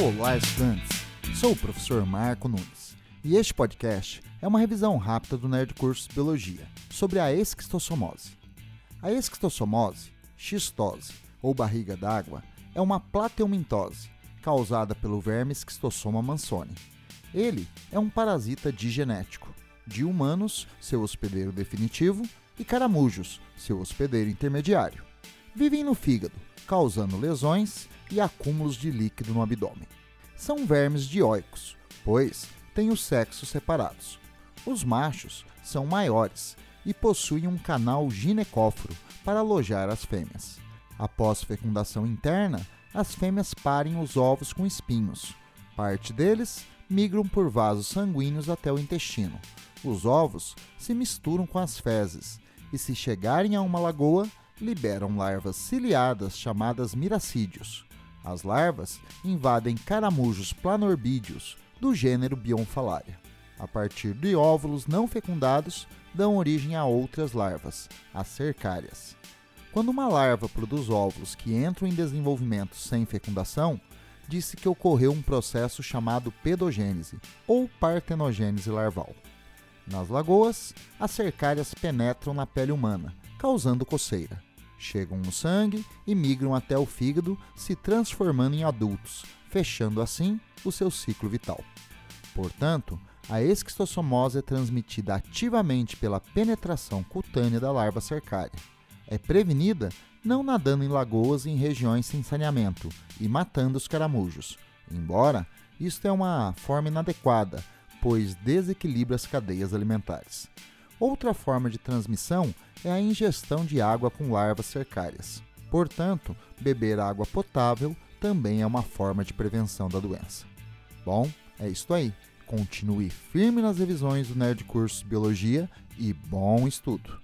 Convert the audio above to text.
Olá, estudantes! Sou o professor Marco Nunes e este podcast é uma revisão rápida do Nerd Cursos Biologia sobre a esquistossomose. A esquistossomose, xistose ou barriga d'água é uma plateumintose causada pelo verme Schistosoma mansoni. Ele é um parasita digenético, de humanos, seu hospedeiro definitivo, e caramujos, seu hospedeiro intermediário. Vivem no fígado, causando lesões e acúmulos de líquido no abdômen. São vermes dioicos, pois têm os sexos separados. Os machos são maiores e possuem um canal ginecóforo para alojar as fêmeas. Após fecundação interna, as fêmeas parem os ovos com espinhos. Parte deles migram por vasos sanguíneos até o intestino. Os ovos se misturam com as fezes e, se chegarem a uma lagoa, liberam larvas ciliadas chamadas miracídios. As larvas invadem caramujos planorbídeos do gênero Bionfalaria. A partir de óvulos não fecundados, dão origem a outras larvas, as cercárias. Quando uma larva produz óvulos que entram em desenvolvimento sem fecundação, disse que ocorreu um processo chamado pedogênese ou partenogênese larval. Nas lagoas, as cercárias penetram na pele humana, causando coceira. Chegam no sangue e migram até o fígado, se transformando em adultos, fechando assim o seu ciclo vital. Portanto, a esquistossomose é transmitida ativamente pela penetração cutânea da larva cercária. É prevenida não nadando em lagoas e em regiões sem saneamento e matando os caramujos, embora isto é uma forma inadequada, pois desequilibra as cadeias alimentares. Outra forma de transmissão é a ingestão de água com larvas cercárias. Portanto, beber água potável também é uma forma de prevenção da doença. Bom, é isso aí. Continue firme nas revisões do Nerd Cursos Biologia e bom estudo!